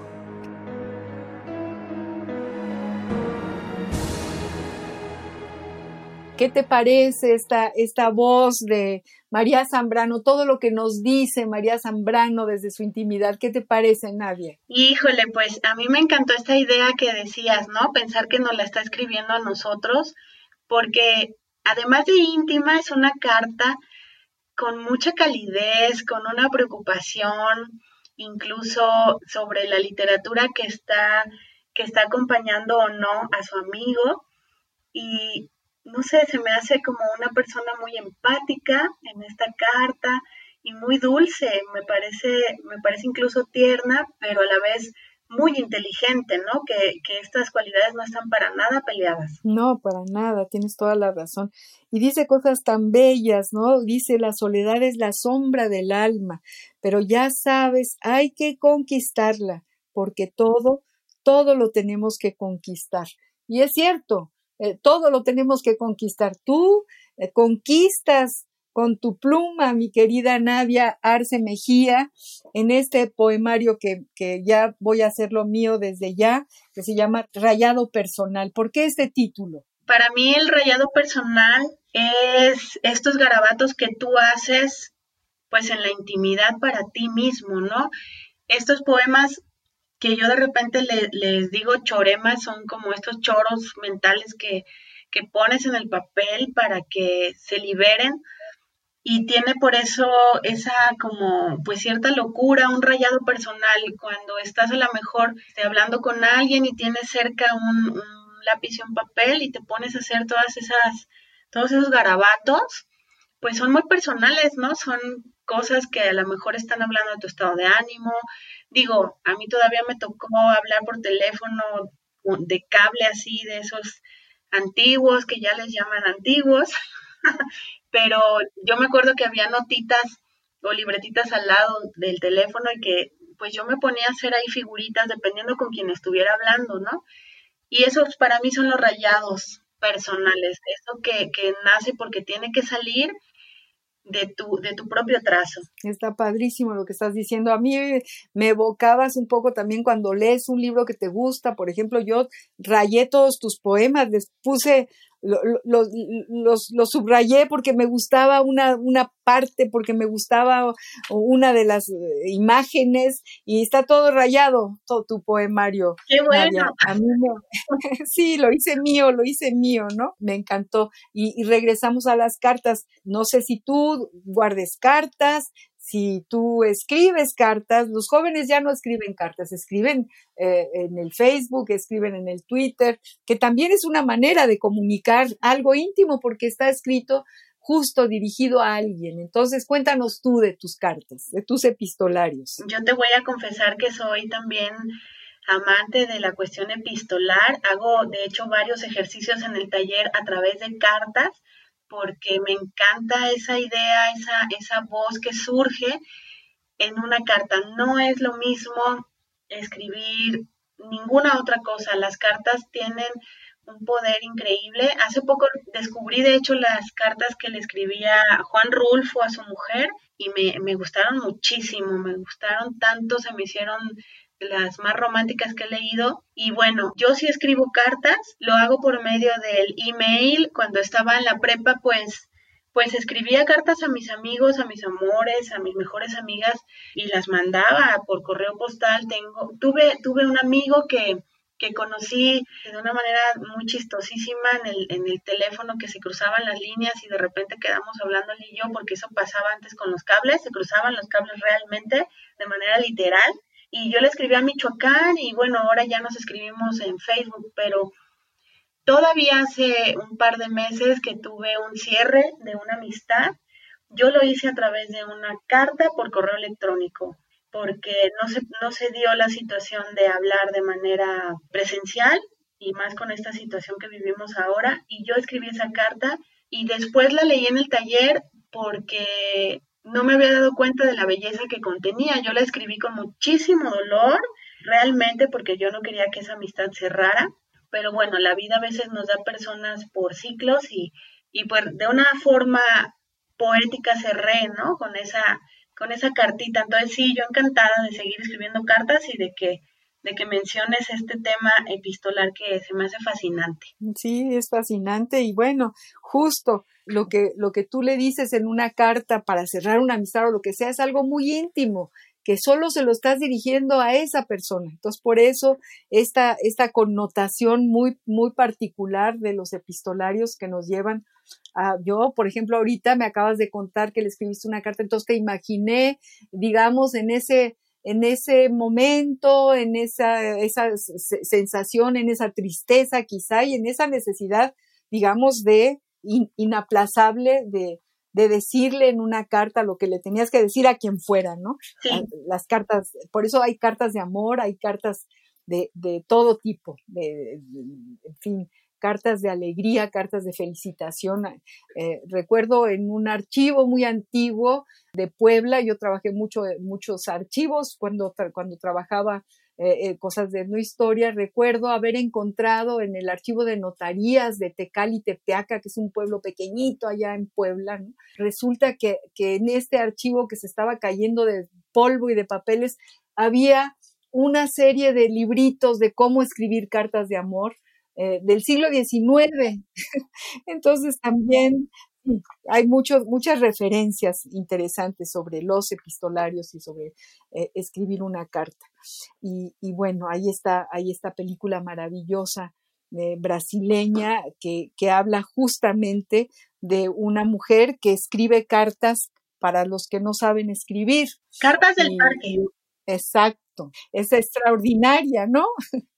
¿Qué te parece esta, esta voz de María Zambrano? Todo lo que nos dice María Zambrano desde su intimidad. ¿Qué te parece, Nadia? Híjole, pues a mí me encantó esta idea que decías, ¿no? Pensar que nos la está escribiendo a nosotros, porque además de íntima, es una carta con mucha calidez, con una preocupación, incluso sobre la literatura que está, que está acompañando o no a su amigo. Y no sé, se me hace como una persona muy empática en esta carta y muy dulce, me parece, me parece incluso tierna, pero a la vez muy inteligente, ¿no? Que, que, estas cualidades no están para nada peleadas. No, para nada, tienes toda la razón. Y dice cosas tan bellas, ¿no? Dice, la soledad es la sombra del alma, pero ya sabes, hay que conquistarla, porque todo, todo lo tenemos que conquistar. Y es cierto, eh, todo lo tenemos que conquistar. Tú eh, conquistas con tu pluma, mi querida Nadia Arce Mejía, en este poemario que, que, ya voy a hacerlo mío desde ya, que se llama Rayado Personal. ¿Por qué este título? Para mí el rayado personal es estos garabatos que tú haces pues en la intimidad para ti mismo, ¿no? Estos poemas que yo de repente les digo choremas son como estos choros mentales que, que pones en el papel para que se liberen y tiene por eso esa como pues cierta locura, un rayado personal cuando estás a lo mejor hablando con alguien y tienes cerca un, lápiz y un papel y te pones a hacer todas esas, todos esos garabatos, pues son muy personales, ¿no? Son cosas que a lo mejor están hablando de tu estado de ánimo. Digo, a mí todavía me tocó hablar por teléfono de cable así, de esos antiguos, que ya les llaman antiguos, [laughs] pero yo me acuerdo que había notitas o libretitas al lado del teléfono y que pues yo me ponía a hacer ahí figuritas dependiendo con quién estuviera hablando, ¿no? Y esos para mí son los rayados personales, eso que, que nace porque tiene que salir de tu, de tu propio trazo. Está padrísimo lo que estás diciendo. A mí me evocabas un poco también cuando lees un libro que te gusta. Por ejemplo, yo rayé todos tus poemas, les puse los, los, los, subrayé porque me gustaba una, una parte, porque me gustaba una de las eh, imágenes y está todo rayado, todo tu poemario. Qué bueno. A mí [laughs] sí, lo hice mío, lo hice mío, ¿no? Me encantó. Y, y regresamos a las cartas. No sé si tú guardes cartas, si tú escribes cartas, los jóvenes ya no escriben cartas, escriben eh, en el Facebook, escriben en el Twitter, que también es una manera de comunicar algo íntimo porque está escrito justo dirigido a alguien. Entonces, cuéntanos tú de tus cartas, de tus epistolarios. Yo te voy a confesar que soy también amante de la cuestión epistolar. Hago, de hecho, varios ejercicios en el taller a través de cartas porque me encanta esa idea, esa, esa voz que surge en una carta. No es lo mismo escribir ninguna otra cosa. Las cartas tienen un poder increíble. Hace poco descubrí, de hecho, las cartas que le escribía Juan Rulfo a su mujer y me, me gustaron muchísimo, me gustaron tanto, se me hicieron las más románticas que he leído. Y bueno, yo sí escribo cartas, lo hago por medio del email. Cuando estaba en la prepa, pues pues escribía cartas a mis amigos, a mis amores, a mis mejores amigas y las mandaba por correo postal. Tengo, tuve, tuve un amigo que, que conocí de una manera muy chistosísima en el, en el teléfono que se cruzaban las líneas y de repente quedamos hablando él y yo porque eso pasaba antes con los cables, se cruzaban los cables realmente de manera literal y yo le escribí a Michoacán y bueno, ahora ya nos escribimos en Facebook, pero Todavía hace un par de meses que tuve un cierre de una amistad. Yo lo hice a través de una carta por correo electrónico, porque no se, no se dio la situación de hablar de manera presencial y más con esta situación que vivimos ahora. Y yo escribí esa carta y después la leí en el taller porque no me había dado cuenta de la belleza que contenía. Yo la escribí con muchísimo dolor, realmente porque yo no quería que esa amistad cerrara pero bueno, la vida a veces nos da personas por ciclos y, y pues de una forma poética cerré, ¿no? Con esa, con esa cartita. Entonces sí, yo encantada de seguir escribiendo cartas y de que de que menciones este tema epistolar que se me hace fascinante. Sí, es fascinante y bueno, justo lo que lo que tú le dices en una carta para cerrar una amistad o lo que sea es algo muy íntimo que solo se lo estás dirigiendo a esa persona. Entonces, por eso esta, esta connotación muy, muy particular de los epistolarios que nos llevan a, yo, por ejemplo, ahorita me acabas de contar que le escribiste una carta, entonces te imaginé, digamos, en ese, en ese momento, en esa, esa sensación, en esa tristeza quizá y en esa necesidad, digamos, de inaplazable de, de decirle en una carta lo que le tenías que decir a quien fuera, ¿no? Las cartas, por eso hay cartas de amor, hay cartas de, de todo tipo, de, en fin, cartas de alegría, cartas de felicitación. Eh, recuerdo en un archivo muy antiguo de Puebla, yo trabajé mucho, muchos archivos cuando, cuando trabajaba eh, eh, cosas de no historia, recuerdo haber encontrado en el archivo de notarías de Tecali, Tepeaca, que es un pueblo pequeñito allá en Puebla, resulta que, que en este archivo que se estaba cayendo de polvo y de papeles, había una serie de libritos de cómo escribir cartas de amor eh, del siglo XIX. [laughs] Entonces también hay muchos, muchas referencias interesantes sobre los epistolarios y sobre eh, escribir una carta. Y, bueno, ahí está, ahí esta película maravillosa eh, brasileña que, que habla justamente de una mujer que escribe cartas para los que no saben escribir. Cartas del parque. Exacto, es extraordinaria, ¿no? [laughs]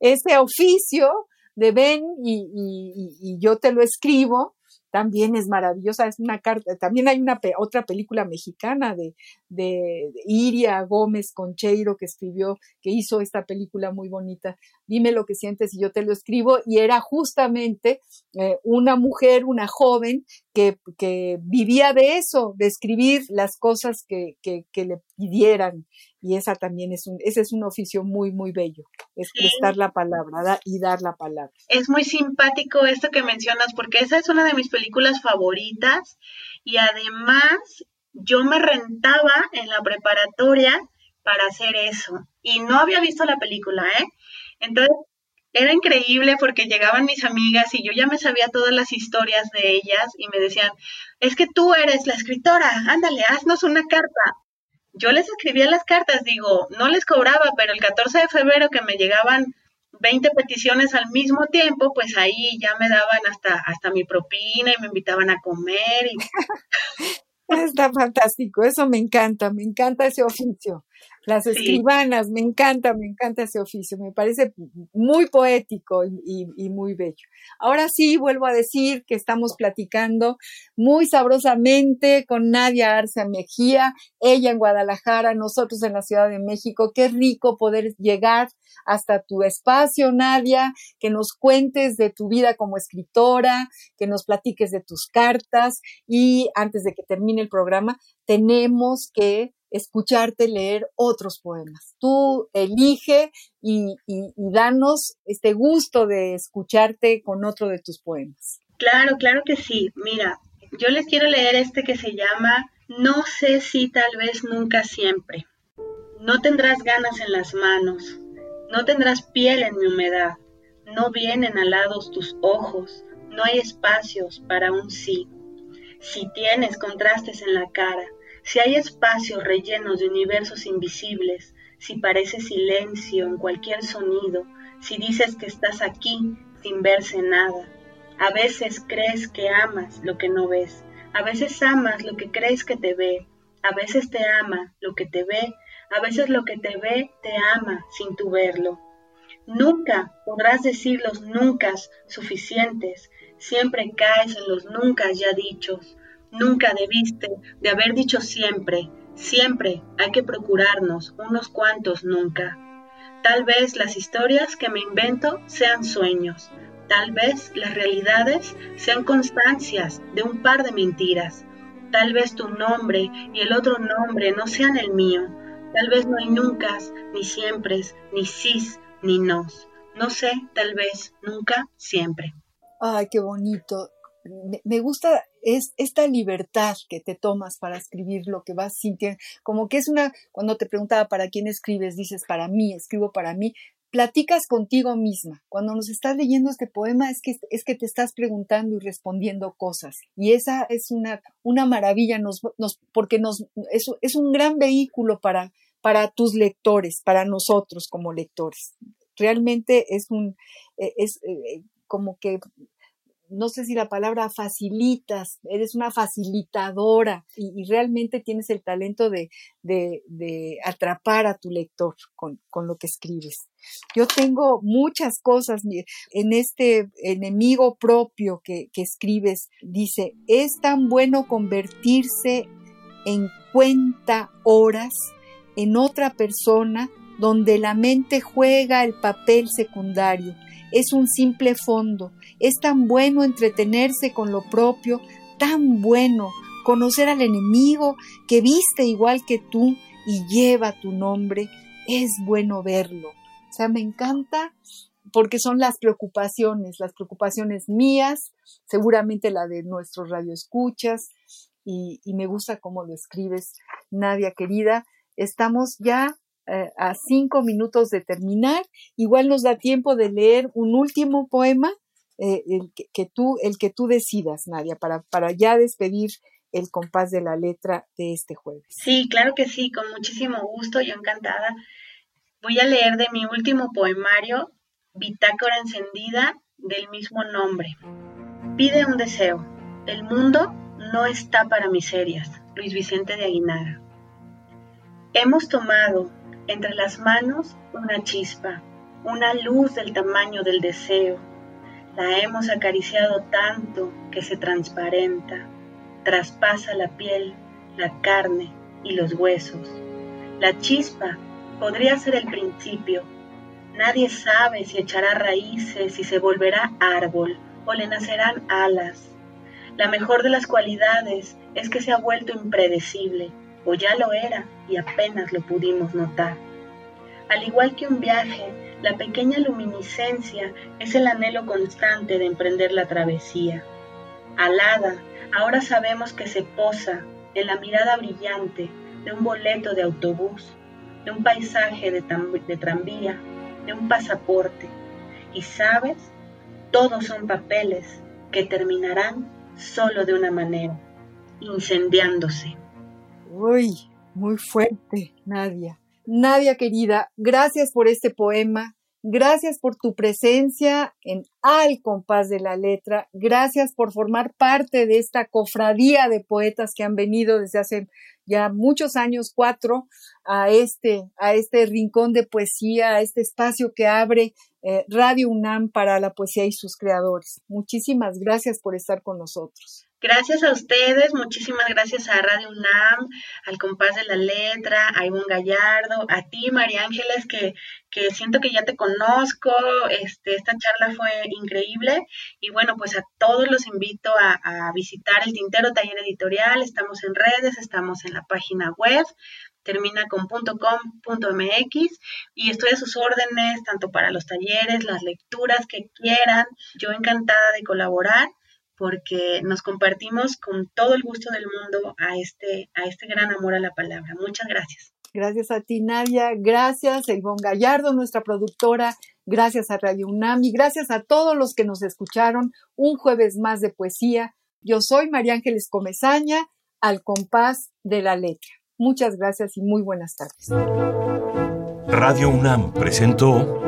Ese oficio de ven y, yo te lo escribo, también es maravillosa, es una carta, también hay una otra película mexicana de, de, Iria Gómez Concheiro que escribió, que hizo esta película muy bonita, dime lo que sientes y yo te lo escribo, y era justamente eh, una mujer, una joven que, que, vivía de eso, de escribir las cosas que, que, que le pidieran, y esa también es un, ese es un oficio muy, muy bello, es prestar la palabra y dar la palabra. Es muy simpático esto que mencionas, porque esa es una de mis películas favoritas y además yo me rentaba en la preparatoria para hacer eso y no había visto la película, ¿eh? Entonces era increíble porque llegaban mis amigas y yo ya me sabía todas las historias de ellas y me decían, es que tú eres la escritora, ándale, haznos una carta yo les escribía las cartas, digo, no les cobraba, pero el 14 de febrero que me llegaban 20 peticiones al mismo tiempo, pues ahí ya me daban hasta, hasta mi propina y me invitaban a comer. Y... [laughs] Está fantástico, eso me encanta, me encanta ese oficio. Las escribanas, me encanta, me encanta ese oficio, me parece muy poético y, muy bello. Ahora sí, vuelvo a decir que estamos platicando muy sabrosamente con Nadia Arce Mejía, ella en Guadalajara, nosotros en la Ciudad de México. Qué rico poder llegar hasta tu espacio, Nadia, que nos cuentes de tu vida como escritora, que nos platiques de tus cartas y antes de que termine el programa, tenemos que escucharte leer otros poemas. Tú elige y, danos este gusto de escucharte con otro de tus poemas. Claro, claro que sí. Mira, yo les quiero leer este que se llama No sé si tal vez nunca siempre. No tendrás ganas en las manos, no tendrás piel en mi humedad, no vienen alados tus ojos, no hay espacios para un sí. si tienes contrastes en la cara, si hay espacios rellenos de universos invisibles, si parece silencio en cualquier sonido, si dices que estás aquí sin verse nada. A veces crees que amas lo que no ves, a veces amas lo que crees que te ve, a veces te ama lo que te ve, a veces lo que te ve te ama sin tu verlo. Nunca podrás decir los nunca suficientes, siempre caes en los nunca ya dichos. Nunca debiste de haber dicho siempre, siempre hay que procurarnos unos cuantos nunca. Tal vez las historias que me invento sean sueños, tal vez las realidades sean constancias de un par de mentiras, tal vez tu nombre y el otro nombre no sean el mío, tal vez no hay nunca, ni siempre, ni sis, ni nos. No sé, tal vez, nunca, siempre. Ay, qué bonito. Me gusta es esta libertad que te tomas para escribir lo que vas sintiendo. Como que es una, cuando te preguntaba para quién escribes, dices para mí, escribo para mí. Platicas contigo misma. Cuando nos estás leyendo este poema es que, es que te estás preguntando y respondiendo cosas. Y esa es una, una maravilla, nos, nos, porque nos, es, es un gran vehículo para, para tus lectores, para nosotros como lectores. Realmente es un, e, es, eh, como que no sé si la palabra facilitas, eres una facilitadora y, realmente tienes el talento de, atrapar a tu lector con, lo que escribes. Yo tengo muchas cosas en este enemigo propio que, escribes. Dice, es tan bueno convertirse en cuenta horas en otra persona donde la mente juega el papel secundario es un simple fondo. Es tan bueno entretenerse con lo propio, tan bueno conocer al enemigo que viste igual que tú y lleva tu nombre. Es bueno verlo. O sea, me encanta porque son las preocupaciones, las preocupaciones mías, seguramente la de nuestros radioescuchas, y, y me gusta cómo lo escribes, Nadia querida. Estamos ya eh, a cinco minutos de terminar. Igual nos da tiempo de leer un último poema, eh, el, que, tú, el que tú decidas, Nadia, para, para ya despedir el compás de la letra de este jueves. Sí, claro que sí, con muchísimo gusto, yo encantada. Voy a leer de mi último poemario, Bitácora encendida, del mismo nombre. Pide un deseo. El mundo no está para miserias. Luis Vicente de Aguinaga. Hemos tomado entre las manos una chispa, una luz del tamaño del deseo. La hemos acariciado tanto que se transparenta, traspasa la piel, la carne y los huesos. La chispa podría ser el principio. Nadie sabe si echará raíces, si se volverá árbol o le nacerán alas. La mejor de las cualidades es que se ha vuelto impredecible o ya lo era y apenas lo pudimos notar. Al igual que un viaje, la pequeña luminiscencia es el anhelo constante de emprender la travesía. Alada, ahora sabemos que se posa en la mirada brillante de un boleto de autobús, de un paisaje de, tranvía, de un pasaporte. Y sabes, todos son papeles que terminarán solo de una manera, incendiándose. Uy, muy fuerte, Nadia. Nadia querida, gracias por este poema, gracias por tu presencia en Al compás de la letra, gracias por formar parte de esta cofradía de poetas que han venido desde hace ya muchos años, cuatro, a este, a este rincón de poesía, a este espacio que abre eh, Radio UNAM para la poesía y sus creadores. Muchísimas gracias por estar con nosotros. Gracias a ustedes, muchísimas gracias a Radio UNAM, al compás de la letra, a Ivonne Gallardo, a ti, María Ángeles, que, que siento que ya te conozco, este, esta charla fue increíble. Y bueno, pues a todos los invito a, a visitar el Tintero Taller Editorial, estamos en redes, estamos en la página web, termina con y estoy a sus órdenes tanto para los talleres, las lecturas que quieran, yo encantada de colaborar porque nos compartimos con todo el gusto del mundo a este, a este gran amor a la palabra. Muchas gracias. Gracias a ti, Nadia. Gracias, Elbón Gallardo, nuestra productora. Gracias a Radio UNAM y gracias a todos los que nos escucharon un jueves más de poesía Yo soy María Ángeles Comezaña, al compás de la letra. Muchas gracias y muy buenas tardes. Radio UNAM presentó